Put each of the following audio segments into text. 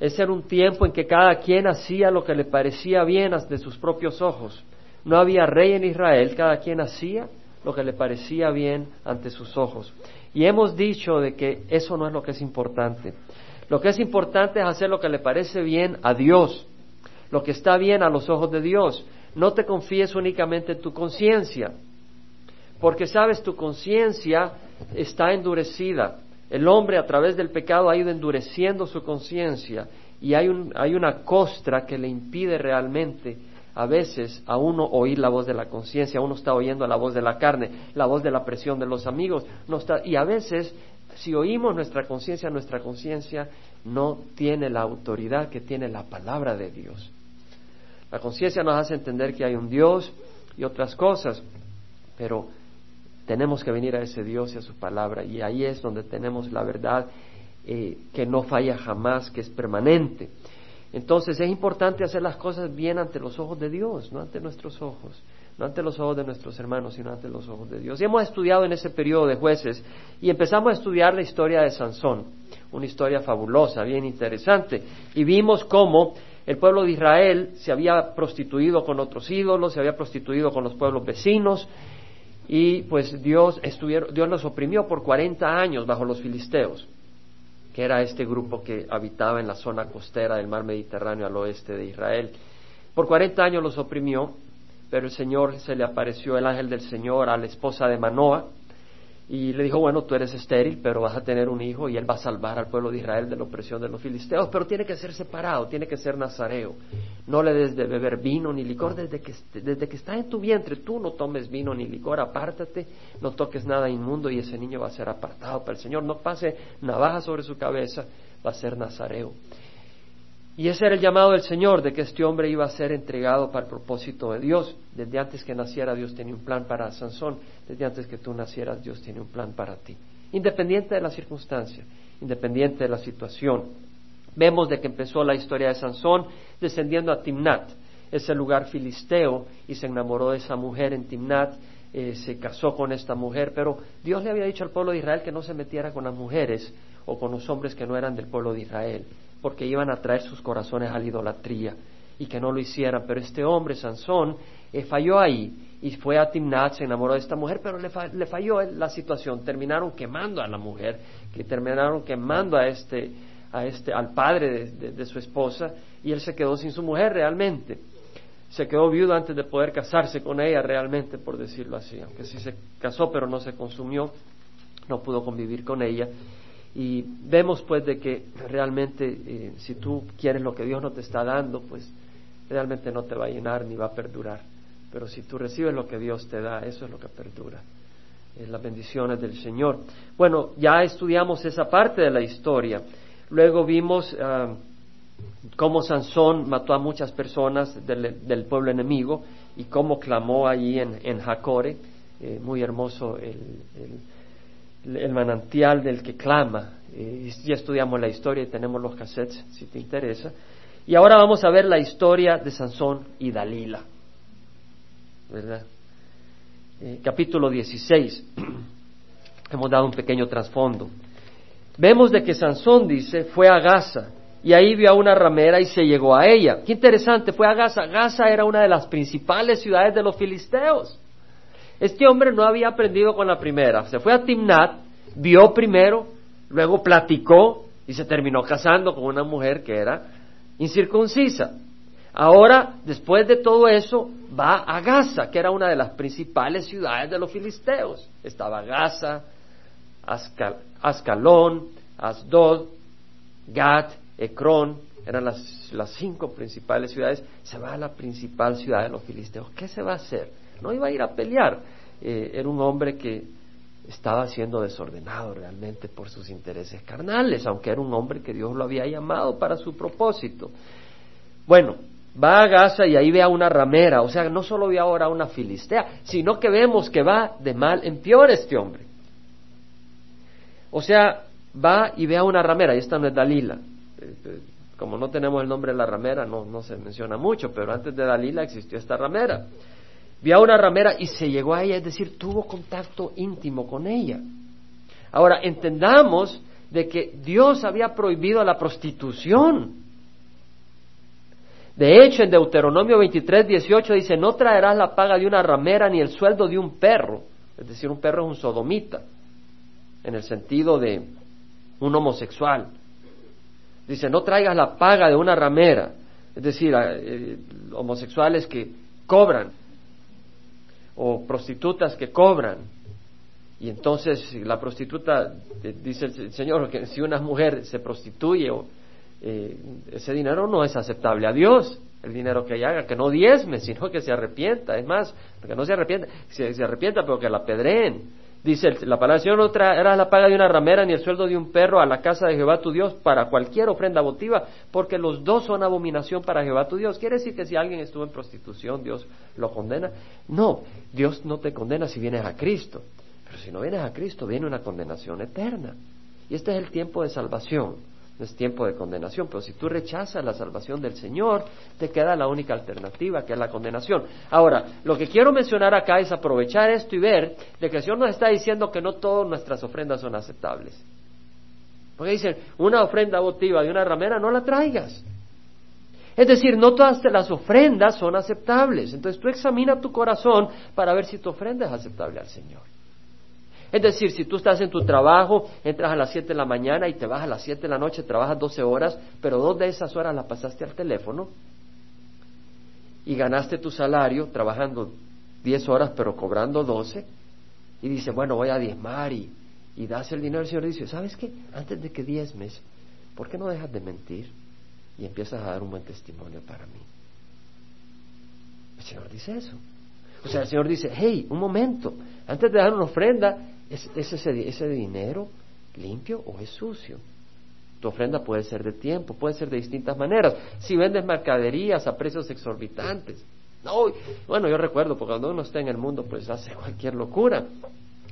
Ese era un tiempo en que cada quien hacía lo que le parecía bien de sus propios ojos. No había rey en Israel, cada quien hacía lo que le parecía bien ante sus ojos. Y hemos dicho de que eso no es lo que es importante. Lo que es importante es hacer lo que le parece bien a Dios, lo que está bien a los ojos de Dios. No te confíes únicamente en tu conciencia, porque sabes, tu conciencia está endurecida. El hombre a través del pecado ha ido endureciendo su conciencia y hay, un, hay una costra que le impide realmente a veces a uno oír la voz de la conciencia, uno está oyendo la voz de la carne, la voz de la presión de los amigos, está, y a veces si oímos nuestra conciencia, nuestra conciencia no tiene la autoridad que tiene la palabra de Dios. La conciencia nos hace entender que hay un Dios y otras cosas, pero tenemos que venir a ese Dios y a su palabra, y ahí es donde tenemos la verdad eh, que no falla jamás, que es permanente. Entonces es importante hacer las cosas bien ante los ojos de Dios, no ante nuestros ojos, no ante los ojos de nuestros hermanos, sino ante los ojos de Dios. Y hemos estudiado en ese periodo de jueces y empezamos a estudiar la historia de Sansón, una historia fabulosa, bien interesante, y vimos cómo el pueblo de Israel se había prostituido con otros ídolos, se había prostituido con los pueblos vecinos, y pues Dios, Dios los oprimió por 40 años bajo los filisteos que era este grupo que habitaba en la zona costera del mar Mediterráneo al oeste de Israel. Por 40 años los oprimió, pero el Señor se le apareció el ángel del Señor a la esposa de Manoa y le dijo, bueno, tú eres estéril, pero vas a tener un hijo y él va a salvar al pueblo de Israel de la opresión de los filisteos, pero tiene que ser separado, tiene que ser nazareo. No le des de beber vino ni licor desde que, desde que está en tu vientre. Tú no tomes vino ni licor, apártate, no toques nada inmundo y ese niño va a ser apartado para el Señor. No pase navaja sobre su cabeza, va a ser nazareo. Y ese era el llamado del Señor, de que este hombre iba a ser entregado para el propósito de Dios. Desde antes que naciera Dios tenía un plan para Sansón, desde antes que tú nacieras Dios tiene un plan para ti. Independiente de la circunstancia, independiente de la situación. Vemos de que empezó la historia de Sansón descendiendo a Timnat, ese lugar filisteo, y se enamoró de esa mujer en Timnat, eh, se casó con esta mujer, pero Dios le había dicho al pueblo de Israel que no se metiera con las mujeres o con los hombres que no eran del pueblo de Israel porque iban a traer sus corazones a la idolatría y que no lo hicieran. Pero este hombre, Sansón, eh, falló ahí y fue a Timnat, se enamoró de esta mujer, pero le, falló la situación. Terminaron quemando a la mujer, que terminaron quemando a este, a este, al padre de, su esposa y él se quedó sin su mujer realmente. Se quedó viudo antes de poder casarse con ella realmente, por decirlo así. Aunque sí se casó, pero no se consumió, no pudo convivir con ella. Y vemos pues de que realmente eh, si tú quieres lo que Dios no te está dando, pues realmente no te va a llenar ni va a perdurar. Pero si tú recibes lo que Dios te da, eso es lo que perdura. Las bendiciones del Señor. Bueno, ya estudiamos esa parte de la historia. Luego vimos uh, cómo Sansón mató a muchas personas del, pueblo enemigo y cómo clamó allí en, en Jacore. Eh, muy hermoso el manantial del que clama. Eh, ya estudiamos la historia y tenemos los cassettes, si te interesa. Y ahora vamos a ver la historia de Sansón y Dalila. ¿Verdad? Eh, capítulo 16. Hemos dado un pequeño trasfondo. Vemos de que Sansón dice, fue a Gaza y ahí vio a una ramera y se llegó a ella. Qué interesante, fue a Gaza. Gaza era una de las principales ciudades de los filisteos. Este hombre no había aprendido con la primera. Se fue a Timnat, vio primero, luego platicó y se terminó casando con una mujer que era incircuncisa. Ahora, después de todo eso, va a Gaza, que era una de las principales ciudades de los filisteos. Estaba Gaza, Ascalón, Asdod, Gat, Ecrón, eran las, las cinco principales ciudades. Se va a la principal ciudad de los filisteos. ¿Qué se va a hacer? no iba a ir a pelear. Eh, era un hombre que estaba siendo desordenado realmente por sus intereses carnales, aunque era un hombre que Dios lo había llamado para su propósito. Bueno, va a Gaza y ahí ve a una ramera, o sea, no solo ve ahora a una filistea, sino que vemos que va de mal en peor este hombre. O sea, va y ve a una ramera, y esta no es Dalila. Eh, como no tenemos el nombre de la ramera, no, no se menciona mucho, pero antes de Dalila existió esta ramera vio a una ramera y se llegó a ella, es decir, tuvo contacto íntimo con ella. Ahora, entendamos de que Dios había prohibido la prostitución. De hecho, en Deuteronomio 23, 18 dice, no traerás la paga de una ramera ni el sueldo de un perro. Es decir, un perro es un sodomita, en el sentido de un homosexual. Dice, no traigas la paga de una ramera. Es decir, eh, homosexuales que cobran o prostitutas que cobran. Y entonces la prostituta, eh, dice el Señor, que si una mujer se prostituye, eh, ese dinero no es aceptable a Dios, el dinero que ella haga, que no diezme, sino que se arrepienta. Es más, que no se arrepienta, se, se arrepienta, pero que la pedreen. Dice la palabra del Señor, no traerás la paga de una ramera ni el sueldo de un perro a la casa de Jehová tu Dios para cualquier ofrenda votiva, porque los dos son abominación para Jehová tu Dios. ¿Quiere decir que si alguien estuvo en prostitución, Dios lo condena? No, Dios no te condena si vienes a Cristo. Pero si no vienes a Cristo, viene una condenación eterna. Y este es el tiempo de salvación es tiempo de condenación. Pero si tú rechazas la salvación del Señor, te queda la única alternativa, que es la condenación. Ahora, lo que quiero mencionar acá es aprovechar esto y ver de que el Señor nos está diciendo que no todas nuestras ofrendas son aceptables. Porque dicen, una ofrenda votiva de una ramera, no la traigas. Es decir, no todas las ofrendas son aceptables. Entonces tú examina tu corazón para ver si tu ofrenda es aceptable al Señor. Es decir, si tú estás en tu trabajo, entras a las 7 de la mañana y te vas a las 7 de la noche, trabajas 12 horas, pero dos de esas horas las pasaste al teléfono y ganaste tu salario trabajando 10 horas pero cobrando 12 y dice, bueno, voy a diezmar y, y das el dinero, el Señor dice, ¿sabes qué? Antes de que diezmes, ¿por qué no dejas de mentir y empiezas a dar un buen testimonio para mí? El Señor dice eso. O sea, el Señor dice, hey, un momento, antes de dar una ofrenda, ¿Es, ese, ese dinero limpio o es sucio? Tu ofrenda puede ser de tiempo, puede ser de distintas maneras. Si vendes mercaderías a precios exorbitantes. No, bueno, yo recuerdo, porque cuando uno está en el mundo, pues hace cualquier locura.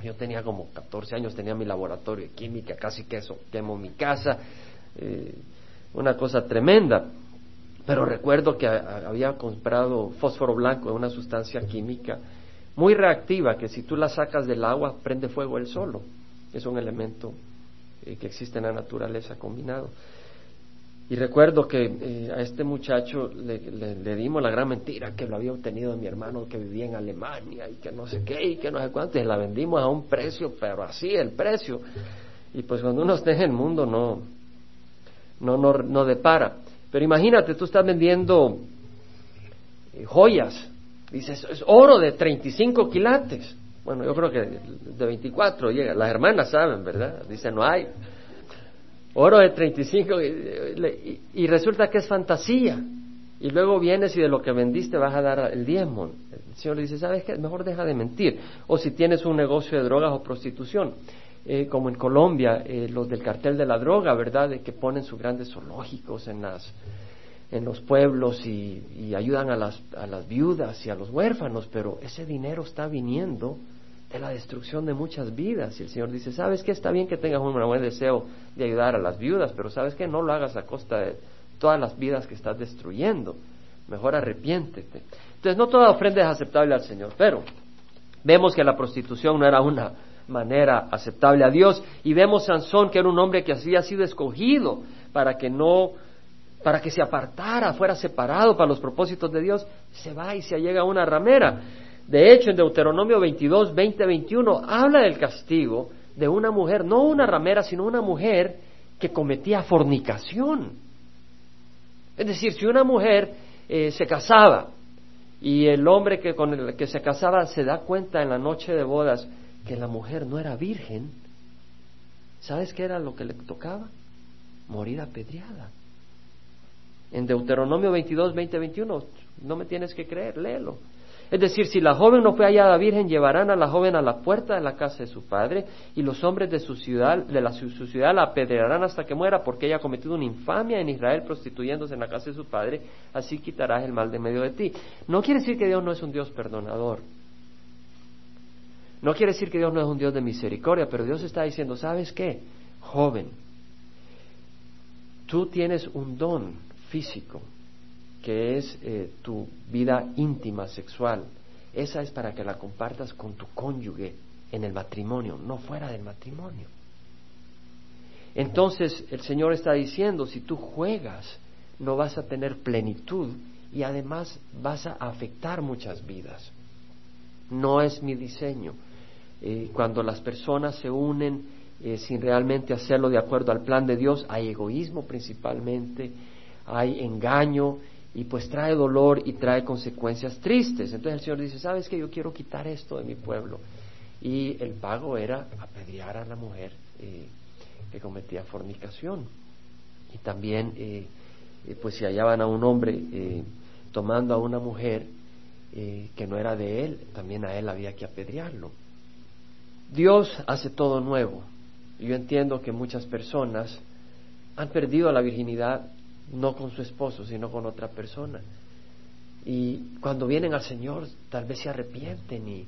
Yo tenía como 14 años, tenía mi laboratorio de química, casi que eso, quemo mi casa, eh, una cosa tremenda. Pero recuerdo que había comprado fósforo blanco, una sustancia química, muy reactiva que si tú la sacas del agua prende fuego él solo. Es un elemento eh, que existe en la naturaleza combinado. Y recuerdo que eh, a este muchacho le, dimos la gran mentira que lo había obtenido de mi hermano que vivía en Alemania y que no sé qué y que no sé cuánto. La vendimos a un precio, pero así el precio. Y pues cuando uno está en el mundo no, no, no, no depara. Pero imagínate, tú estás vendiendo eh, joyas Dice, es oro de 35 quilates. Bueno, yo creo que de 24 llega. Las hermanas saben, ¿verdad? Dice, no hay. Oro de 35 y, y resulta que es fantasía. Y luego vienes y de lo que vendiste vas a dar el diezmo. El Señor le dice, ¿sabes qué? Mejor deja de mentir. O si tienes un negocio de drogas o prostitución. Eh, como en Colombia, eh, los del cartel de la droga, ¿verdad? De que ponen sus grandes zoológicos en las en los pueblos y, ayudan a las, viudas y a los huérfanos, pero ese dinero está viniendo de la destrucción de muchas vidas. Y el Señor dice, ¿sabes qué? Está bien que tengas un buen deseo de ayudar a las viudas, pero ¿sabes qué? No lo hagas a costa de todas las vidas que estás destruyendo. Mejor arrepiéntete. Entonces, no toda ofrenda es aceptable al Señor, pero vemos que la prostitución no era una manera aceptable a Dios y vemos Sansón que era un hombre que había sido escogido para que no para que se apartara, fuera separado para los propósitos de Dios, se va y se allega a una ramera. De hecho, en Deuteronomio 22, 20, 21, habla del castigo de una mujer, no una ramera, sino una mujer que cometía fornicación. Es decir, si una mujer eh, se casaba y el hombre que con el que se casaba se da cuenta en la noche de bodas que la mujer no era virgen, ¿sabes qué era lo que le tocaba? Morir apedreada en Deuteronomio 22, 20, 21. No me tienes que creer, léelo. Es decir, si la joven no fue hallada virgen, llevarán a la joven a la puerta de la casa de su padre y los hombres de su ciudad, de la, su, ciudad la apedrearán hasta que muera porque ella ha cometido una infamia en Israel prostituyéndose en la casa de su padre, así quitarás el mal de medio de ti. No quiere decir que Dios no es un Dios perdonador. No quiere decir que Dios no es un Dios de misericordia, pero Dios está diciendo, ¿sabes qué? Joven, tú tienes un don físico, que es eh, tu vida íntima, sexual. Esa es para que la compartas con tu cónyuge en el matrimonio, no fuera del matrimonio. Entonces el Señor está diciendo, si tú juegas, no vas a tener plenitud y además vas a afectar muchas vidas. No es mi diseño. Eh, cuando las personas se unen eh, sin realmente hacerlo de acuerdo al plan de Dios, hay egoísmo principalmente, hay engaño y pues trae dolor y trae consecuencias tristes. Entonces el Señor dice, ¿sabes que yo quiero quitar esto de mi pueblo? Y el pago era apedrear a la mujer eh, que cometía fornicación. Y también, eh, eh, pues si hallaban a un hombre tomando a una mujer que no era de él, también a él había que apedrearlo. Dios hace todo nuevo. Yo entiendo que muchas personas han perdido la virginidad no con su esposo, sino con otra persona. Y cuando vienen al Señor, tal vez se arrepienten y,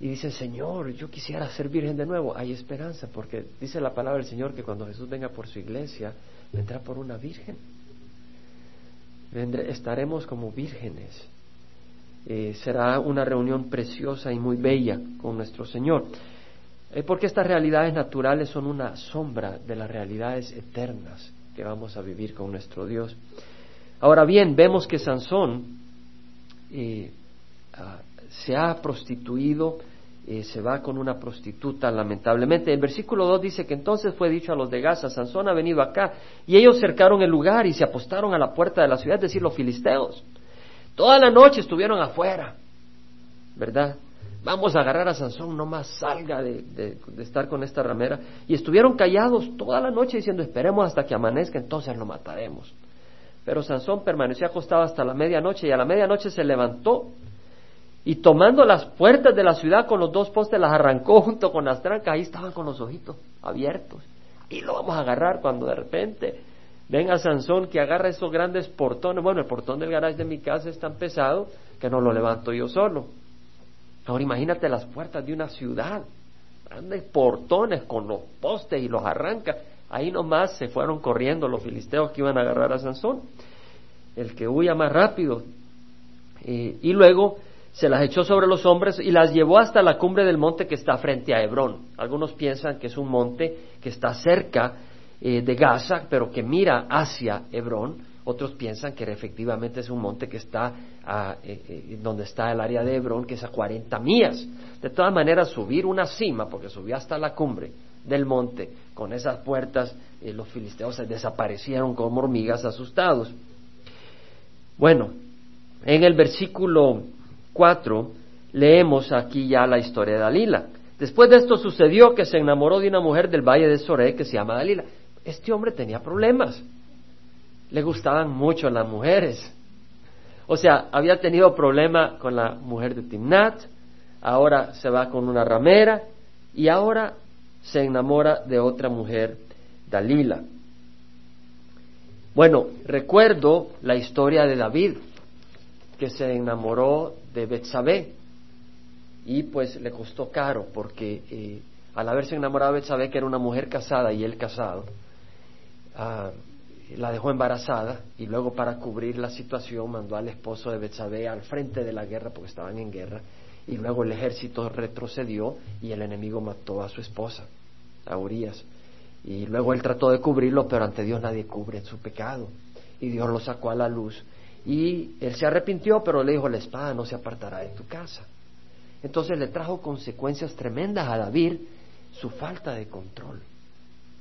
y dicen, Señor, yo quisiera ser virgen de nuevo. Hay esperanza, porque dice la palabra del Señor que cuando Jesús venga por su iglesia, vendrá por una virgen. estaremos como vírgenes. Eh, será una reunión preciosa y muy bella con nuestro Señor. Eh, porque estas realidades naturales son una sombra de las realidades eternas que vamos a vivir con nuestro Dios. Ahora bien, vemos que Sansón eh, ah, se ha prostituido, eh, se va con una prostituta, lamentablemente. El versículo 2 dice que entonces fue dicho a los de Gaza, Sansón ha venido acá, y ellos cercaron el lugar y se apostaron a la puerta de la ciudad, es decir, los filisteos. Toda la noche estuvieron afuera, ¿verdad? Vamos a agarrar a Sansón, no más salga de, estar con esta ramera. Y estuvieron callados toda la noche diciendo, esperemos hasta que amanezca, entonces lo mataremos. Pero Sansón permaneció acostado hasta la medianoche y a la medianoche se levantó y tomando las puertas de la ciudad con los dos postes las arrancó junto con las trancas. Ahí estaban con los ojitos abiertos. Y lo vamos a agarrar cuando de repente venga Sansón que agarra esos grandes portones. Bueno, el portón del garaje de mi casa es tan pesado que no lo levanto yo solo. Ahora imagínate las puertas de una ciudad, grandes portones con los postes y los arranca. Ahí nomás se fueron corriendo los filisteos que iban a agarrar a Sansón. El que huya más rápido. y luego se las echó sobre los hombres y las llevó hasta la cumbre del monte que está frente a Hebrón. Algunos piensan que es un monte que está cerca eh, de Gaza, pero que mira hacia Hebrón. Otros piensan que efectivamente es un monte que está eh, eh, donde está el área de Hebrón, que es a 40 millas. De todas maneras, subir una cima, porque subió hasta la cumbre del monte, con esas puertas, eh, los filisteos se desaparecieron como hormigas asustados. Bueno, en el versículo 4 leemos aquí ya la historia de Dalila. Después de esto sucedió que se enamoró de una mujer del valle de Soré que se llama Dalila. Este hombre tenía problemas le gustaban mucho las mujeres. O sea, había tenido problema con la mujer de Timnat, ahora se va con una ramera y ahora se enamora de otra mujer, Dalila. Bueno, recuerdo la historia de David, que se enamoró de Betsabé y pues le costó caro porque eh, al haberse enamorado de Betsabé, que era una mujer casada y él casado, ah, la dejó embarazada y luego para cubrir la situación mandó al esposo de Betsabé al frente de la guerra porque estaban en guerra y luego el ejército retrocedió y el enemigo mató a su esposa, a Urias. Y luego él trató de cubrirlo, pero ante Dios nadie cubre su pecado. Y Dios lo sacó a la luz. Y él se arrepintió, pero le dijo, la espada no se apartará de tu casa. Entonces le trajo consecuencias tremendas a David su falta de control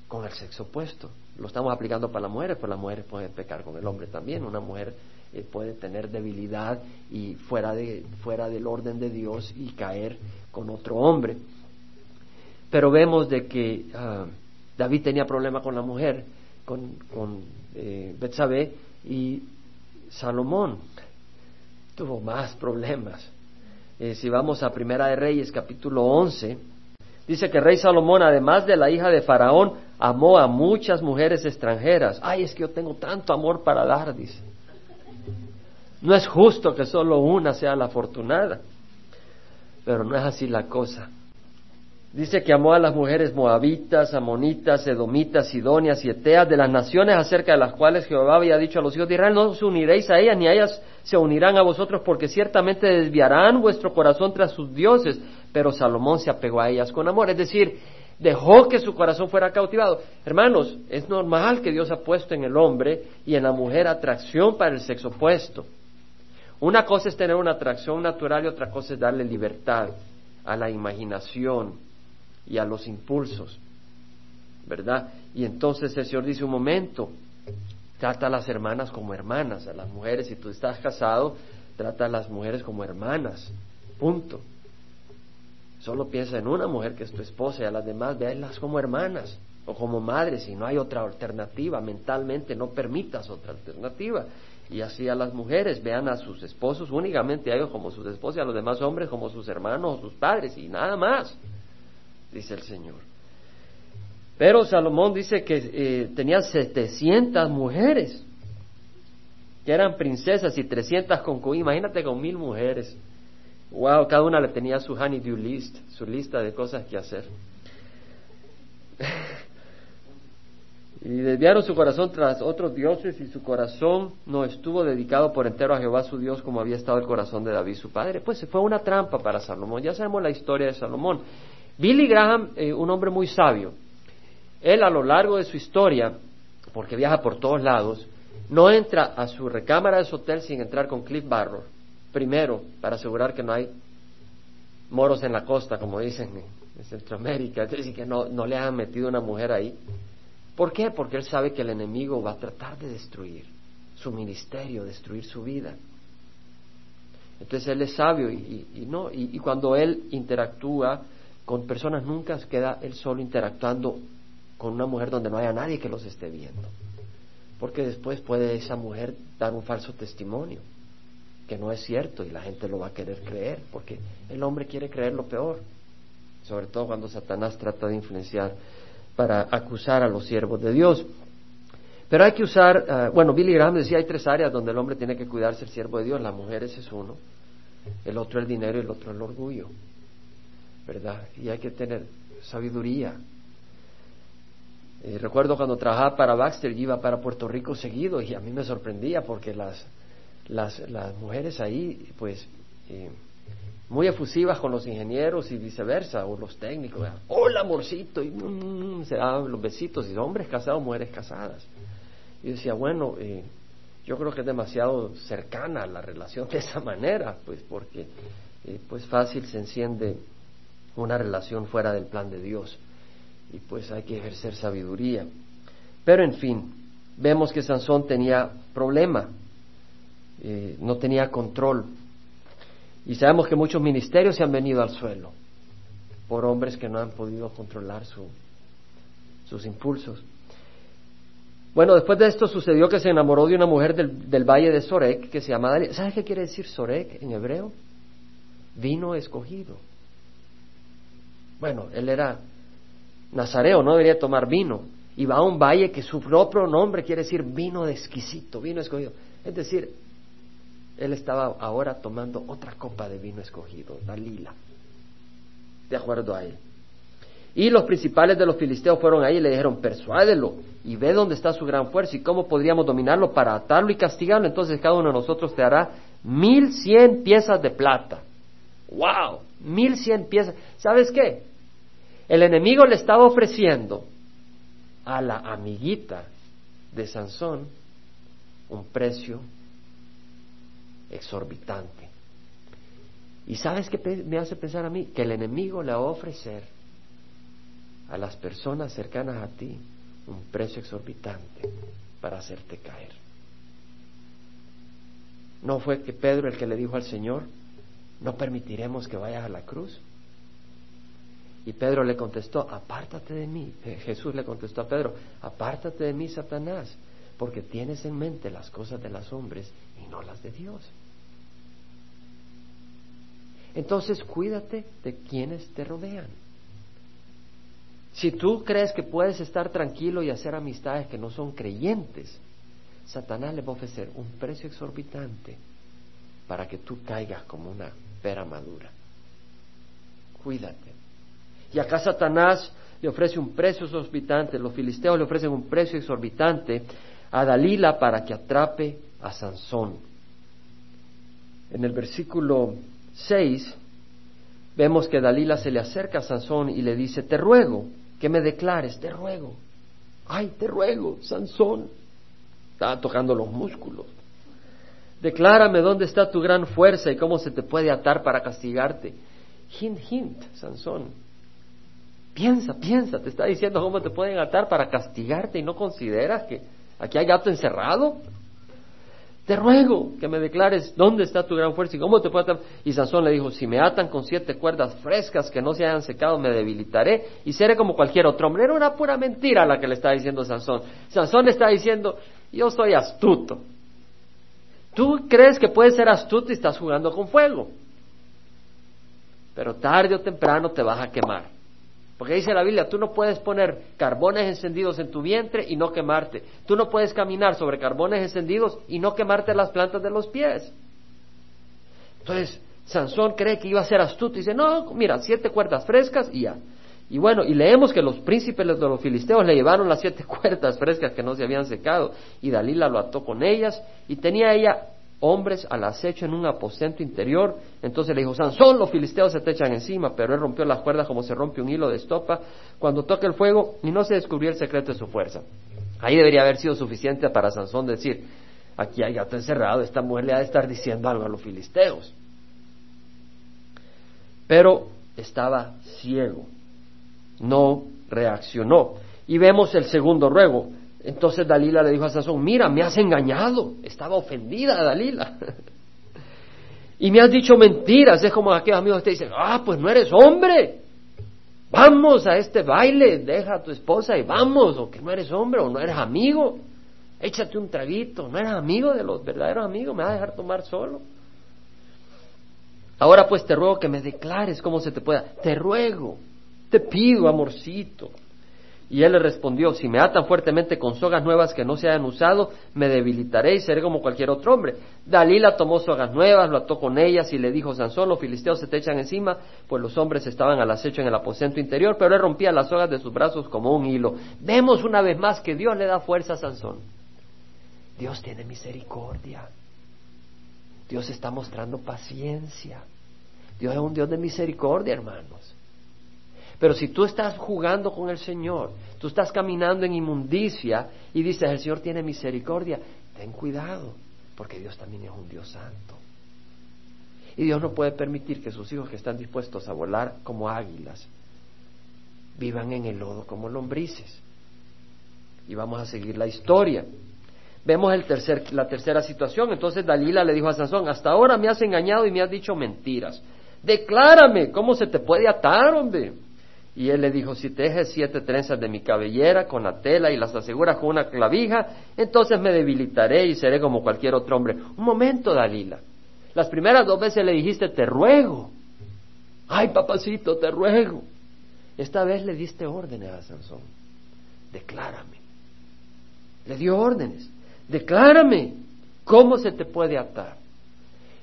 con el sexo opuesto. Lo estamos aplicando para las mujeres, pero las mujeres pueden pecar con el hombre también. Una mujer eh, puede tener debilidad y fuera, de, fuera del orden de Dios y caer con otro hombre. Pero vemos de que ah, David tenía problema con la mujer, con, con eh, y Salomón tuvo más problemas. Eh, si vamos a Primera de Reyes, capítulo 11, dice que rey Salomón, además de la hija de Faraón, amó a muchas mujeres extranjeras. Ay, es que yo tengo tanto amor para dar, dice. No es justo que solo una sea la afortunada, pero no es así la cosa. Dice que amó a las mujeres moabitas, amonitas, edomitas, sidonias y eteas de las naciones acerca de las cuales Jehová había dicho a los hijos de Israel, no os uniréis a ellas, ni a ellas se unirán a vosotros, porque ciertamente desviarán vuestro corazón tras sus dioses. Pero Salomón se apegó a ellas con amor. Es decir, dejó que su corazón fuera cautivado. Hermanos, es normal que Dios ha puesto en el hombre y en la mujer atracción para el sexo opuesto. Una cosa es tener una atracción natural y otra cosa es darle libertad a la imaginación y a los impulsos, ¿verdad? Y entonces el Señor dice un momento, trata a las hermanas como hermanas, a las mujeres, si tú estás casado, trata a las mujeres como hermanas, punto. Solo piensa en una mujer que es tu esposa y a las demás veanlas como hermanas o como madres si no hay otra alternativa. Mentalmente no permitas otra alternativa. Y así a las mujeres vean a sus esposos únicamente a ellos como sus esposas y a los demás hombres como sus hermanos o sus padres y nada más, dice el Señor. Pero Salomón dice que eh, tenía 700 mujeres que eran princesas y 300 concubinas. Imagínate con mil mujeres. Wow, cada una le tenía su honeydew list, su lista de cosas que hacer. y desviaron su corazón tras otros dioses y su corazón no estuvo dedicado por entero a Jehová su Dios como había estado el corazón de David su padre. Pues fue una trampa para Salomón. Ya sabemos la historia de Salomón. Billy Graham, eh, un hombre muy sabio, él a lo largo de su historia, porque viaja por todos lados, no entra a su recámara de su hotel sin entrar con Cliff Barrow primero para asegurar que no hay moros en la costa, como dicen en Centroamérica, es decir, que no, no le han metido una mujer ahí. ¿Por qué? Porque él sabe que el enemigo va a tratar de destruir su ministerio, destruir su vida. Entonces él es sabio y, no, y, y, cuando él interactúa con personas nunca queda él solo interactuando con una mujer donde no haya nadie que los esté viendo. Porque después puede esa mujer dar un falso testimonio que no es cierto y la gente lo va a querer creer, porque el hombre quiere creer lo peor, sobre todo cuando Satanás trata de influenciar para acusar a los siervos de Dios. Pero hay que usar, ah, bueno, Billy Graham decía hay tres áreas donde el hombre tiene que cuidarse el siervo de Dios, las mujeres es uno, el otro el dinero y el otro el orgullo, ¿verdad? Y hay que tener sabiduría. Eh, recuerdo cuando trabajaba para Baxter, yo iba para Puerto Rico seguido y a mí me sorprendía porque las las, las mujeres ahí, pues, eh, muy efusivas con los ingenieros y viceversa, o los técnicos. Hola, amorcito, y mm, se daban los besitos, y hombres casados, mujeres casadas. Y decía, bueno, eh, yo creo que es demasiado cercana la relación de esa manera, pues, porque, eh, pues, fácil se enciende una relación fuera del plan de Dios, y pues hay que ejercer sabiduría. Pero, en fin, vemos que Sansón tenía problema eh, no tenía control. Y sabemos que muchos ministerios se han venido al suelo por hombres que no han podido controlar sus impulsos. Bueno, después de esto sucedió que se enamoró de una mujer del, valle de Sorek que se llama Daniel. ¿Sabes qué quiere decir Sorek en hebreo? Vino escogido. Bueno, él era nazareo, no debería tomar vino. Y va a un valle que su propio nombre quiere decir vino de exquisito, vino escogido. Es decir, él estaba ahora tomando otra copa de vino escogido, Dalila, de acuerdo a él. Y los principales de los filisteos fueron ahí y le dijeron, persuádelo y ve dónde está su gran fuerza y cómo podríamos dominarlo para atarlo y castigarlo. Entonces cada uno de nosotros te hará mil cien piezas de plata. ¡Wow! Mil cien piezas. ¿Sabes qué? El enemigo le estaba ofreciendo a la amiguita de Sansón un precio exorbitante. ¿Y sabes qué me hace pensar a mí? Que el enemigo le va a ofrecer a las personas cercanas a ti un precio exorbitante para hacerte caer. ¿No fue que Pedro el que le dijo al Señor, no permitiremos que vayas a la cruz? Y Pedro le contestó, apártate de mí. Jesús le contestó a Pedro, apártate de mí, Satanás, porque tienes en mente las cosas de los hombres y no las de Dios. Entonces cuídate de quienes te rodean. Si tú crees que puedes estar tranquilo y hacer amistades que no son creyentes, Satanás le va a ofrecer un precio exorbitante para que tú caigas como una pera madura. Cuídate. Y acá Satanás le ofrece un precio exorbitante, los filisteos le ofrecen un precio exorbitante a Dalila para que atrape a Sansón. En el versículo 6 vemos que Dalila se le acerca a Sansón y le dice, te ruego que me declares, te ruego. Ay, te ruego, Sansón. Estaba tocando los músculos. Declárame dónde está tu gran fuerza y cómo se te puede atar para castigarte. Hint, hint, Sansón. Piensa, piensa, te está diciendo cómo te pueden atar para castigarte y no consideras que aquí hay gato encerrado. Te ruego que me declares dónde está tu gran fuerza y cómo te puede atar. Y Sansón le dijo, si me atan con siete cuerdas frescas que no se hayan secado, me debilitaré y seré como cualquier otro hombre. Era una pura mentira la que le está diciendo Sansón. Sansón le está diciendo, yo soy astuto. Tú crees que puedes ser astuto y estás jugando con fuego. Pero tarde o temprano te vas a quemar. Porque dice la Biblia, tú no puedes poner carbones encendidos en tu vientre y no quemarte. Tú no puedes caminar sobre carbones encendidos y no quemarte las plantas de los pies. Entonces, Sansón cree que iba a ser astuto y dice, no, mira, siete cuerdas frescas y ya. Y bueno, y leemos que los príncipes de los filisteos le llevaron las siete cuerdas frescas que no se habían secado, y Dalila lo ató con ellas, y tenía ella hombres al acecho en un aposento interior. Entonces le dijo, Sansón, los filisteos se te echan encima, pero él rompió las cuerdas como se rompe un hilo de estopa cuando toca el fuego y no se descubrió el secreto de su fuerza. Ahí debería haber sido suficiente para Sansón decir, aquí hay gato encerrado, esta mujer le ha de estar diciendo algo a los filisteos. Pero estaba ciego no reaccionó. Y vemos el segundo ruego. Entonces Dalila le dijo a Sansón, mira, me has engañado. Estaba ofendida Dalila. y me has dicho mentiras. Es como aquellos amigos que te dicen, ah, pues no eres hombre. Vamos a este baile, deja a tu esposa y vamos, o que no eres hombre, o no eres amigo. Échate un traguito, no eres amigo de los verdaderos amigos, me vas a dejar tomar solo. Ahora pues te ruego que me declares cómo se te pueda. Te ruego te pido, amorcito. Y él le respondió, si me atan fuertemente con sogas nuevas que no se hayan usado, me debilitaré y seré como cualquier otro hombre. Dalila tomó sogas nuevas, lo ató con ellas y le dijo, Sansón, los filisteos se te echan encima, pues los hombres estaban al acecho en el aposento interior, pero él rompía las sogas de sus brazos como un hilo. Vemos una vez más que Dios le da fuerza a Sansón. Dios tiene misericordia. Dios está mostrando paciencia. Dios es un Dios de misericordia, hermanos. Pero si tú estás jugando con el Señor, tú estás caminando en inmundicia y dices, el Señor tiene misericordia, ten cuidado, porque Dios también es un Dios santo. Y Dios no puede permitir que sus hijos que están dispuestos a volar como águilas vivan en el lodo como lombrices. Y vamos a seguir la historia. Vemos el tercer, la tercera situación. Entonces Dalila le dijo a Sansón, hasta ahora me has engañado y me has dicho mentiras. Declárame, ¿cómo se te puede atar, hombre? Y él le dijo, si tejes siete trenzas de mi cabellera con la tela y las aseguras con una clavija, entonces me debilitaré y seré como cualquier otro hombre. Un momento, Dalila. Las primeras dos veces le dijiste, te ruego. Ay, papacito, te ruego. Esta vez le diste órdenes a Sansón. Declárame. Le dio órdenes. Declárame. ¿Cómo se te puede atar?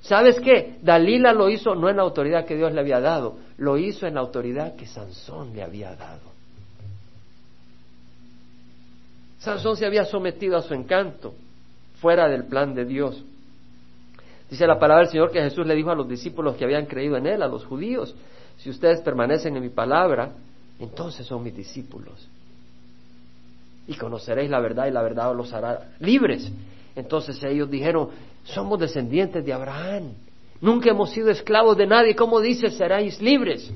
¿Sabes qué? Dalila lo hizo no en la autoridad que Dios le había dado, lo hizo en la autoridad que Sansón le había dado. Sansón se había sometido a su encanto, fuera del plan de Dios. Dice la palabra del Señor que Jesús le dijo a los discípulos que habían creído en Él, a los judíos, si ustedes permanecen en mi palabra, entonces son mis discípulos. Y conoceréis la verdad y la verdad los hará libres. Entonces ellos dijeron, somos descendientes de Abraham. Nunca hemos sido esclavos de nadie. ¿Cómo dice, seréis libres?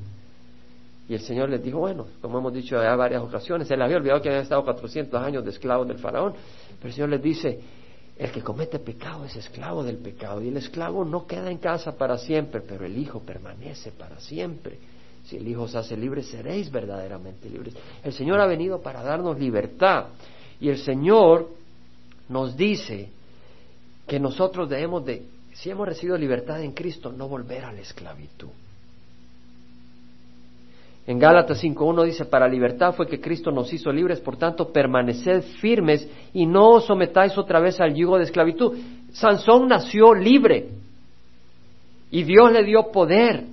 Y el Señor les dijo, bueno, como hemos dicho ya varias ocasiones, él había olvidado que habían estado 400 años de esclavos del faraón. Pero el Señor les dice, el que comete pecado es esclavo del pecado. Y el esclavo no queda en casa para siempre, pero el Hijo permanece para siempre. Si el Hijo os hace libre, seréis verdaderamente libres. El Señor ha venido para darnos libertad. Y el Señor nos dice que nosotros debemos de, si hemos recibido libertad en Cristo, no volver a la esclavitud. En Gálatas 5.1 dice, para libertad fue que Cristo nos hizo libres, por tanto, permaneced firmes y no os sometáis otra vez al yugo de esclavitud. Sansón nació libre y Dios le dio poder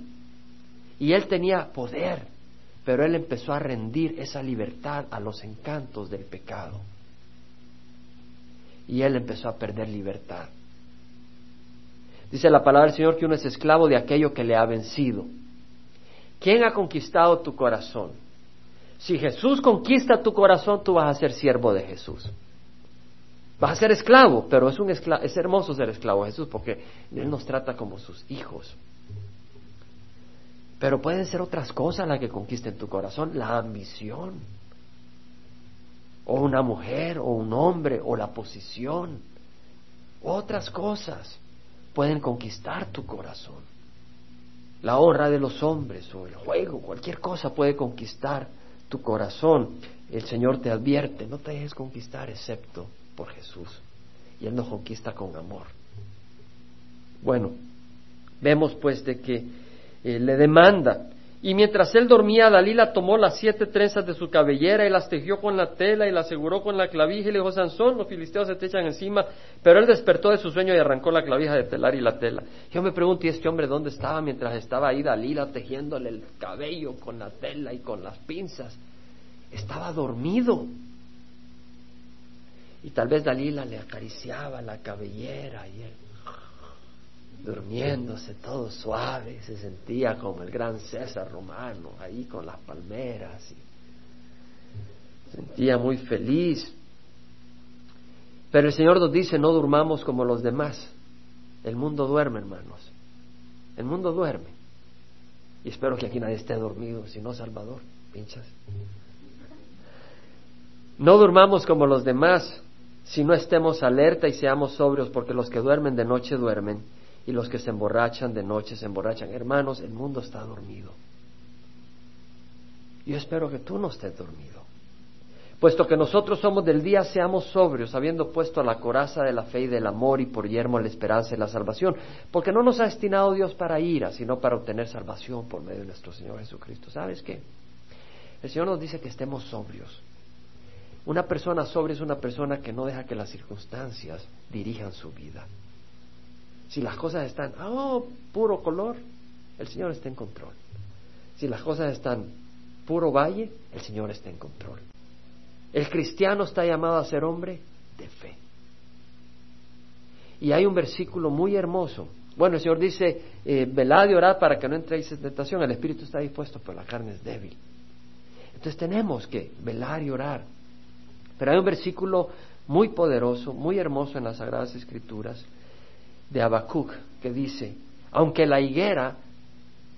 y él tenía poder, pero él empezó a rendir esa libertad a los encantos del pecado y él empezó a perder libertad. Dice la palabra del Señor que uno es esclavo de aquello que le ha vencido. ¿Quién ha conquistado tu corazón? Si Jesús conquista tu corazón, tú vas a ser siervo de Jesús. Vas a ser esclavo, pero es, un esclavo, es hermoso ser esclavo de Jesús porque Él nos trata como sus hijos. Pero pueden ser otras cosas las que conquisten tu corazón, la ambición, o una mujer, o un hombre, o la posición, otras cosas pueden conquistar tu corazón. La honra de los hombres o el juego, cualquier cosa puede conquistar tu corazón. El Señor te advierte, no te dejes conquistar excepto por Jesús. Y Él nos conquista con amor. Bueno, vemos pues de que eh, le demanda. Y mientras él dormía, Dalila tomó las siete trenzas de su cabellera y las tejió con la tela y las aseguró con la clavija y le dijo, Sansón, los filisteos se te echan encima. Pero él despertó de su sueño y arrancó la clavija de telar y la tela. Yo me pregunto, ¿y este hombre dónde estaba mientras estaba ahí Dalila tejiéndole el cabello con la tela y con las pinzas? Estaba dormido. Y tal vez Dalila le acariciaba la cabellera y él durmiéndose todo suave, se sentía como el gran César romano, ahí con las palmeras, y sentía muy feliz. Pero el Señor nos dice, no durmamos como los demás. El mundo duerme, hermanos. El mundo duerme. Y espero que aquí nadie esté dormido, si no, Salvador, pinchas. No durmamos como los demás, si no estemos alerta y seamos sobrios, porque los que duermen de noche duermen y los que se emborrachan de noche se emborrachan. Hermanos, el mundo está dormido. Yo espero que tú no estés dormido. Puesto que nosotros somos del día, seamos sobrios, habiendo puesto la coraza de la fe y del amor y por yermo la esperanza y la salvación, porque no nos ha destinado Dios para ira, sino para obtener salvación por medio de nuestro Señor Jesucristo. ¿Sabes qué? El Señor nos dice que estemos sobrios. Una persona sobria es una persona que no deja que las circunstancias dirijan su vida. Si las cosas están, oh, puro color, el Señor está en control. Si las cosas están puro valle, el Señor está en control. El cristiano está llamado a ser hombre de fe. Y hay un versículo muy hermoso. Bueno, el Señor dice, eh, velad y orad para que no entréis en tentación. El espíritu está dispuesto, pero la carne es débil. Entonces tenemos que velar y orar. Pero hay un versículo muy poderoso, muy hermoso en las Sagradas Escrituras, de Habacuc que dice, aunque la higuera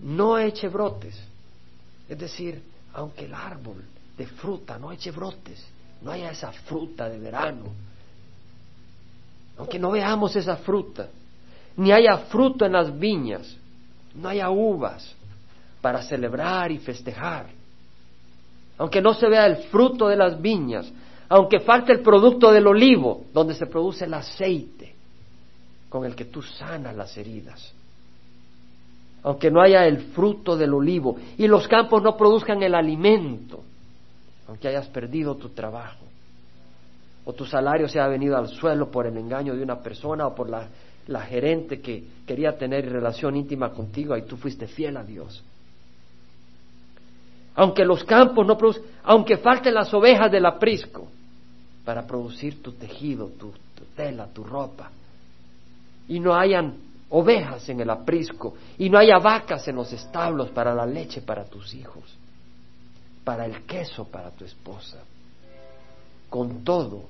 no eche brotes, es decir, aunque el árbol de fruta no eche brotes, no haya esa fruta de verano, aunque no veamos esa fruta, ni haya fruto en las viñas, no haya uvas para celebrar y festejar, aunque no se vea el fruto de las viñas, aunque falte el producto del olivo, donde se produce el aceite, con el que tú sanas las heridas. Aunque no haya el fruto del olivo y los campos no produzcan el alimento, aunque hayas perdido tu trabajo, o tu salario se ha venido al suelo por el engaño de una persona o por la, la gerente que quería tener relación íntima contigo y tú fuiste fiel a Dios. Aunque los campos no produzcan, aunque falten las ovejas del aprisco para producir tu tejido, tu tela, tu ropa, y no hayan ovejas en el aprisco y no haya vacas en los establos para la leche para tus hijos, para el queso para tu esposa. Con todo,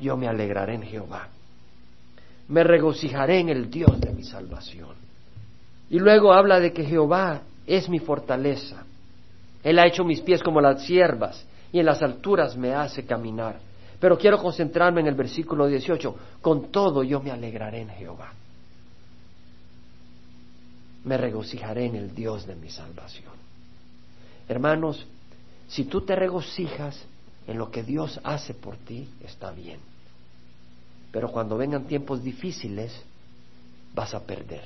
yo me alegraré en Jehová, me regocijaré en el Dios de mi salvación. Y luego habla de que Jehová es mi fortaleza. Él ha hecho mis pies como las siervas y en las alturas me hace caminar. Pero quiero concentrarme en el versículo 18. Con todo yo me alegraré en Jehová. Me regocijaré en el Dios de mi salvación. Hermanos, si tú te regocijas en lo que Dios hace por ti, está bien. Pero cuando vengan tiempos difíciles, vas a perder.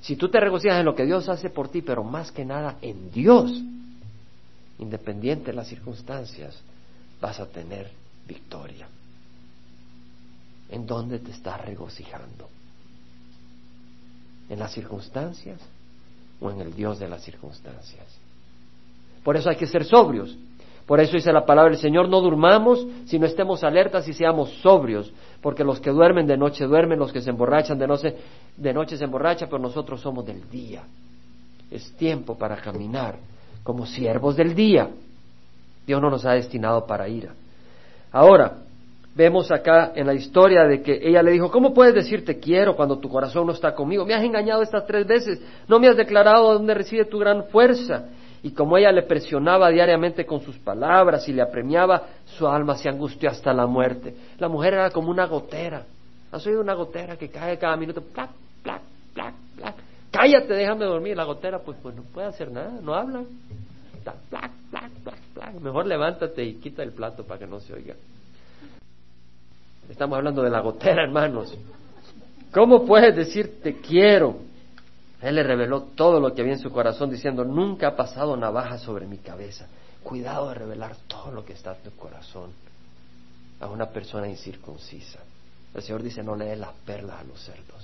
Si tú te regocijas en lo que Dios hace por ti, pero más que nada en Dios, independiente de las circunstancias, vas a tener victoria. ¿En dónde te estás regocijando? ¿En las circunstancias o en el Dios de las circunstancias? Por eso hay que ser sobrios. Por eso dice la palabra del Señor, no durmamos, sino estemos alertas y seamos sobrios, porque los que duermen de noche duermen, los que se emborrachan de noche, de noche se emborrachan, pero nosotros somos del día. Es tiempo para caminar como siervos del día. Dios no nos ha destinado para ira. Ahora, vemos acá en la historia de que ella le dijo, ¿cómo puedes decir te quiero cuando tu corazón no está conmigo? Me has engañado estas tres veces, no me has declarado de dónde reside tu gran fuerza. Y como ella le presionaba diariamente con sus palabras y le apremiaba, su alma se angustió hasta la muerte. La mujer era como una gotera. ¿Has oído una gotera que cae cada minuto? Plac, plac, plac, plac. Cállate, déjame dormir. La gotera, pues, pues no puede hacer nada, no habla. Mejor levántate y quita el plato para que no se oiga. Estamos hablando de la gotera, hermanos. ¿Cómo puedes decir te quiero? Él le reveló todo lo que había en su corazón, diciendo, nunca ha pasado navaja sobre mi cabeza. Cuidado de revelar todo lo que está en tu corazón a una persona incircuncisa. El Señor dice, no le des las perlas a los cerdos.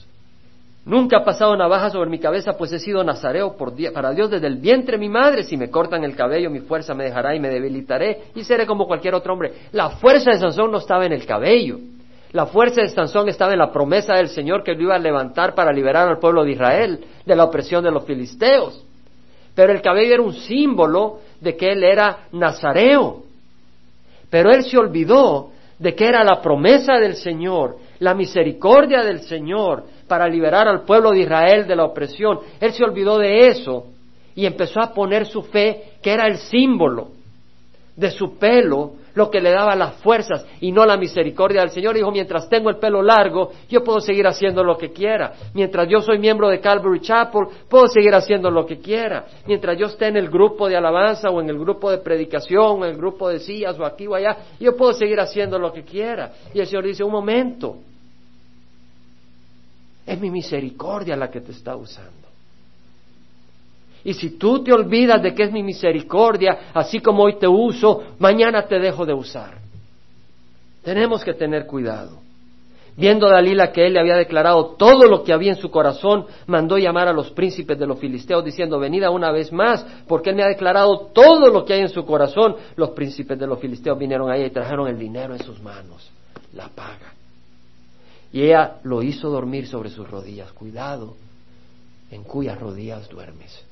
Nunca ha pasado navaja sobre mi cabeza, pues he sido nazareo por para Dios desde el vientre de mi madre. Si me cortan el cabello, mi fuerza me dejará y me debilitaré y seré como cualquier otro hombre. La fuerza de Sansón no estaba en el cabello. La fuerza de Sansón estaba en la promesa del Señor que lo iba a levantar para liberar al pueblo de Israel de la opresión de los filisteos. Pero el cabello era un símbolo de que él era nazareo. Pero él se olvidó de que era la promesa del Señor, la misericordia del Señor para liberar al pueblo de Israel de la opresión. Él se olvidó de eso y empezó a poner su fe, que era el símbolo de su pelo, lo que le daba las fuerzas y no la misericordia del Señor. Dijo, mientras tengo el pelo largo, yo puedo seguir haciendo lo que quiera. Mientras yo soy miembro de Calvary Chapel, puedo seguir haciendo lo que quiera. Mientras yo esté en el grupo de alabanza o en el grupo de predicación o en el grupo de sillas o aquí o allá, yo puedo seguir haciendo lo que quiera. Y el Señor dice, un momento, es mi misericordia la que te está usando. Y si tú te olvidas de que es mi misericordia, así como hoy te uso, mañana te dejo de usar. Tenemos que tener cuidado. Viendo Dalila que él le había declarado todo lo que había en su corazón, mandó llamar a los príncipes de los filisteos diciendo, venida una vez más, porque él me ha declarado todo lo que hay en su corazón. Los príncipes de los filisteos vinieron ahí y trajeron el dinero en sus manos, la paga. Y ella lo hizo dormir sobre sus rodillas. Cuidado, en cuyas rodillas duermes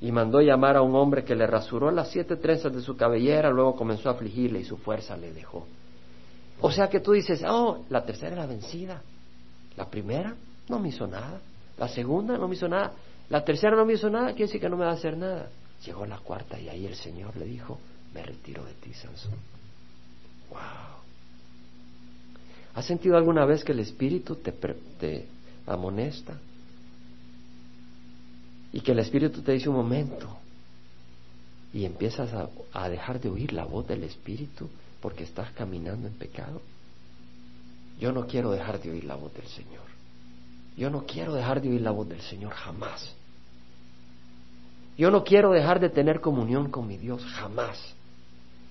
y mandó llamar a un hombre que le rasuró las siete trenzas de su cabellera, luego comenzó a afligirle y su fuerza le dejó. O sea que tú dices, oh, la tercera era vencida, la primera no me hizo nada, la segunda no me hizo nada, la tercera no me hizo nada, quiere decir que no me va a hacer nada. Llegó la cuarta y ahí el Señor le dijo, me retiro de ti, Sansón. Wow. ¿Has sentido alguna vez que el Espíritu te, amonesta? y que el Espíritu te dice un momento y empiezas a, dejar de oír la voz del Espíritu porque estás caminando en pecado. Yo no quiero dejar de oír la voz del Señor. Yo no quiero dejar de oír la voz del Señor jamás. Yo no quiero dejar de tener comunión con mi Dios jamás.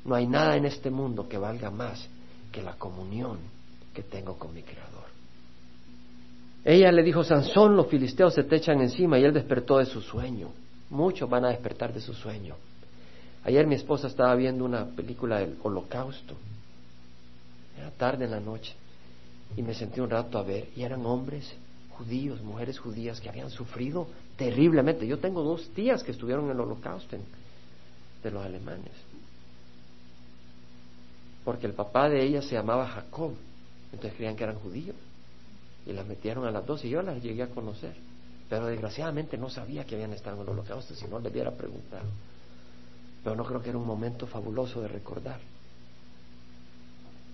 No hay nada en este mundo que valga más que la comunión que tengo con mi Creador. Ella le dijo, Sansón, los filisteos se te echan encima y él despertó de su sueño. Muchos van a despertar de su sueño. Ayer mi esposa estaba viendo una película del holocausto. Era tarde en la noche y me sentí un rato a ver y eran hombres judíos, mujeres judías que habían sufrido terriblemente. Yo tengo dos tías que estuvieron en el holocausto de los alemanes. Porque el papá de ellas se llamaba Jacob, entonces creían que eran judíos y las metieron a las dos y yo las llegué a conocer. Pero desgraciadamente no sabía que habían estado en el holocausto, si no le hubiera preguntado. Pero no creo que era un momento fabuloso de recordar.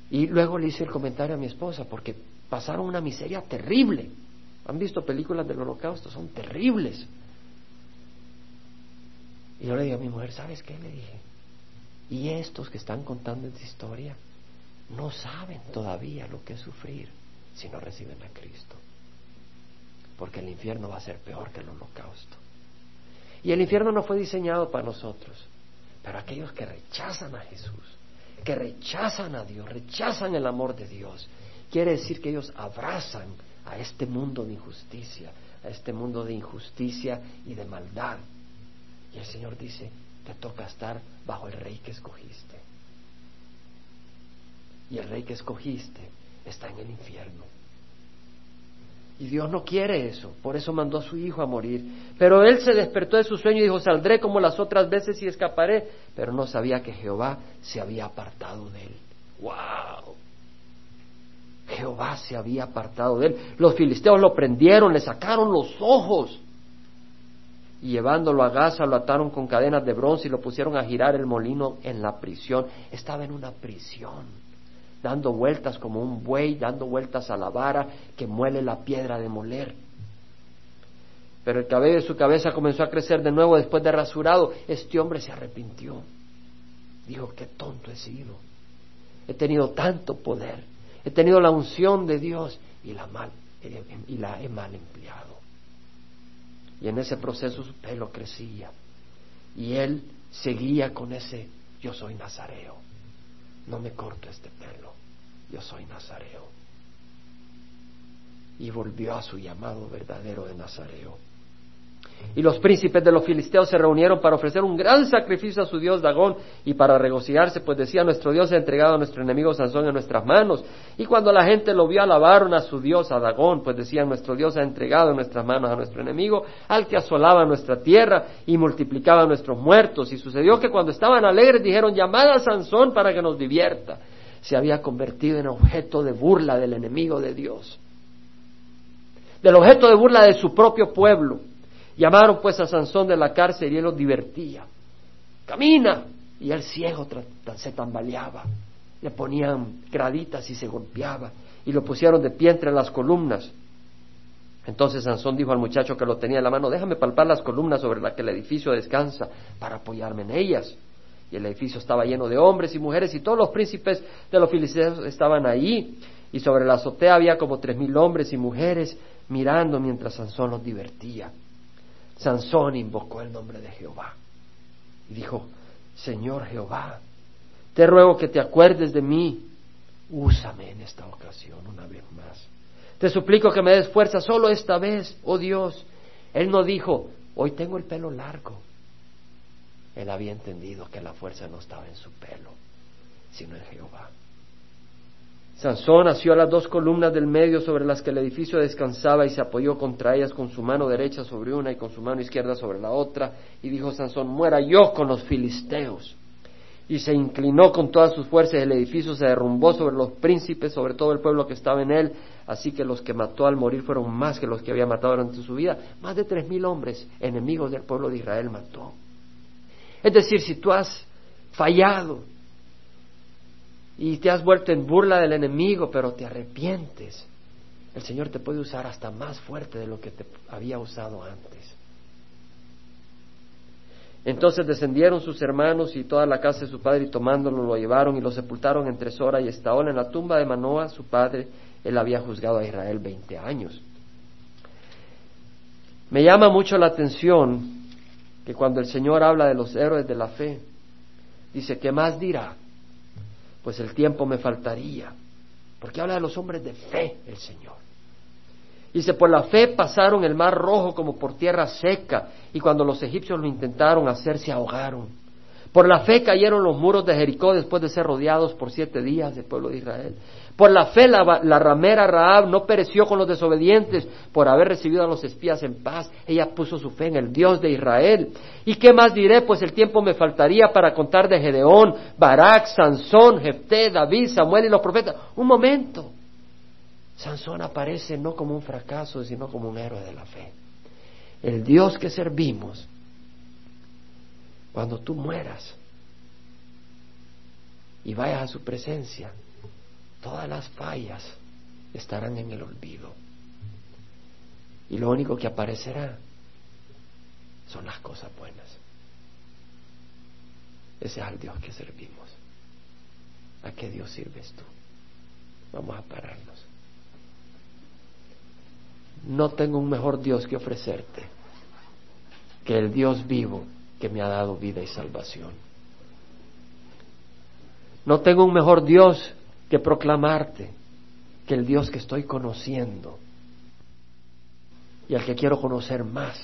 Y luego le hice el comentario a mi esposa, porque pasaron una miseria terrible. ¿Han visto películas del holocausto? Son terribles. Y yo le digo a mi mujer, ¿sabes qué? Le dije, y estos que están contando esta historia no saben todavía lo que es sufrir si no reciben a Cristo. Porque el infierno va a ser peor que el holocausto. Y el infierno no fue diseñado para nosotros, pero aquellos que rechazan a Jesús, que rechazan a Dios, rechazan el amor de Dios, quiere decir que ellos abrazan a este mundo de injusticia, a este mundo de injusticia y de maldad. Y el Señor dice, te toca estar bajo el rey que escogiste. Y el rey que escogiste está en el infierno. Y Dios no quiere eso, por eso mandó a su hijo a morir. Pero él se despertó de su sueño y dijo, saldré como las otras veces y escaparé. Pero no sabía que Jehová se había apartado de él. ¡Wow! Jehová se había apartado de él. Los filisteos lo prendieron, le sacaron los ojos. Y llevándolo a Gaza lo ataron con cadenas de bronce y lo pusieron a girar el molino en la prisión. Estaba en una prisión, dando vueltas como un buey, dando vueltas a la vara que muele la piedra de moler. Pero el cabello de su cabeza comenzó a crecer de nuevo después de rasurado. Este hombre se arrepintió. Dijo, qué tonto he sido. He tenido tanto poder He tenido la unción de Dios y la, mal, y la he mal empleado. Y en ese proceso su pelo crecía. Y él seguía con ese, yo soy nazareo. No me corto este pelo. Yo soy nazareo. Y volvió a su llamado verdadero de nazareo. Y los príncipes de los filisteos se reunieron para ofrecer un gran sacrificio a su dios Dagón y para regocijarse, pues decía, nuestro Dios ha entregado a nuestro enemigo Sansón en nuestras manos. Y cuando la gente lo vio, alabaron a su Dios, a Dagón, pues decían, nuestro Dios ha entregado en nuestras manos a nuestro enemigo, al que asolaba nuestra tierra y multiplicaba nuestros muertos. Y sucedió que cuando estaban alegres dijeron, llamad a Sansón para que nos divierta. Se había convertido en objeto de burla del enemigo de Dios, del objeto de burla de su propio pueblo. Llamaron pues a Sansón de la cárcel y él los divertía. Camina. Y el ciego se tambaleaba. Le ponían graditas y se golpeaba. Y lo pusieron de pie entre las columnas. Entonces Sansón dijo al muchacho que lo tenía en la mano, déjame palpar las columnas sobre las que el edificio descansa para apoyarme en ellas. Y el edificio estaba lleno de hombres y mujeres y todos los príncipes de los filisteos estaban ahí. Y sobre la azotea había como tres mil hombres y mujeres mirando mientras Sansón los divertía. Sansón invocó el nombre de Jehová y dijo, Señor Jehová, te ruego que te acuerdes de mí, úsame en esta ocasión una vez más. Te suplico que me des fuerza solo esta vez, oh Dios. Él no dijo, hoy tengo el pelo largo. Él había entendido que la fuerza no estaba en su pelo, sino en Jehová. Sansón asió a las dos columnas del medio sobre las que el edificio descansaba y se apoyó contra ellas con su mano derecha sobre una y con su mano izquierda sobre la otra. Y dijo Sansón, muera yo con los filisteos. Y se inclinó con todas sus fuerzas, el edificio se derrumbó sobre los príncipes, sobre todo el pueblo que estaba en él. Así que los que mató al morir fueron más que los que había matado durante su vida. Más de tres mil hombres, enemigos del pueblo de Israel, mató. Es decir, si tú has fallado, y te has vuelto en burla del enemigo, pero te arrepientes, el Señor te puede usar hasta más fuerte de lo que te había usado antes. Entonces descendieron sus hermanos y toda la casa de su padre y tomándolo lo llevaron y lo sepultaron entre Sora y Estaol en la tumba de Manoa, su padre. Él había juzgado a Israel veinte años. Me llama mucho la atención que cuando el Señor habla de los héroes de la fe, dice, ¿qué más dirá? Pues el tiempo me faltaría. Porque habla de los hombres de fe el Señor. Dice, por la fe pasaron el mar rojo como por tierra seca, y cuando los egipcios lo intentaron hacer, se ahogaron. Por la fe cayeron los muros de Jericó después de ser rodeados por siete días del pueblo de Israel. Por la fe la, ramera Raab no pereció con los desobedientes por haber recibido a los espías en paz. Ella puso su fe en el Dios de Israel. ¿Y qué más diré? Pues el tiempo me faltaría para contar de Gedeón, Barak, Sansón, Jefté, David, Samuel y los profetas. Un momento. Sansón aparece no como un fracaso, sino como un héroe de la fe. El Dios que servimos, cuando tú mueras y vayas a su presencia, todas las fallas estarán en el olvido. Y lo único que aparecerá son las cosas buenas. Ese es al Dios que servimos. ¿A qué Dios sirves tú? Vamos a pararnos. No tengo un mejor Dios que ofrecerte que el Dios vivo que me ha dado vida y salvación. No tengo un mejor Dios que proclamarte que el Dios que estoy conociendo y al que quiero conocer más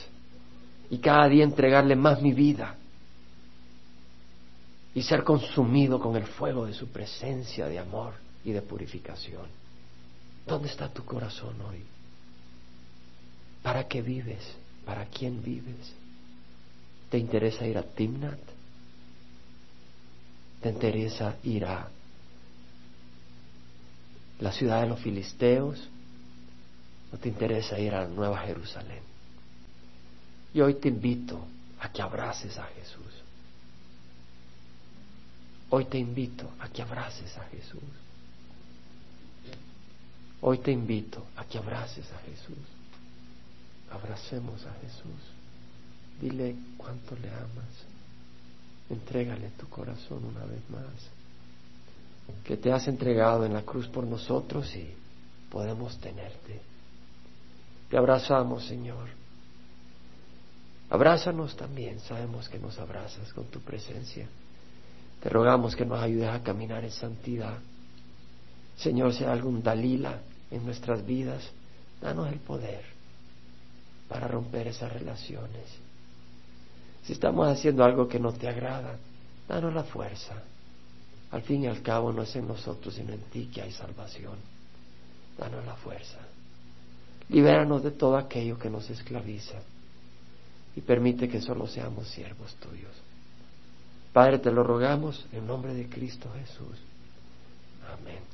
y cada día entregarle más mi vida y ser consumido con el fuego de su presencia de amor y de purificación. ¿Dónde está tu corazón hoy? ¿Para qué vives? ¿Para quién vives? ¿Te interesa ir a Timnat? ¿Te interesa ir a la ciudad de los filisteos, no te interesa ir a la Nueva Jerusalén. Y hoy te invito a que abraces a Jesús. Hoy te invito a que abraces a Jesús. Hoy te invito a que abraces a Jesús. Abracemos a Jesús. Dile cuánto le amas. Entrégale tu corazón una vez más. Que te has entregado en la cruz por nosotros y podemos tenerte. Te abrazamos, Señor. Abrázanos también. Sabemos que nos abrazas con tu presencia. Te rogamos que nos ayudes a caminar en santidad. Señor, hay algún Dalila en nuestras vidas, danos el poder para romper esas relaciones. Si estamos haciendo algo que no te agrada, danos la fuerza. Al fin y al cabo no es en nosotros, sino en ti que hay salvación. Danos la fuerza. Libéranos de todo aquello que nos esclaviza y permite que solo seamos siervos tuyos. Padre, te lo rogamos en nombre de Cristo Jesús. Amén.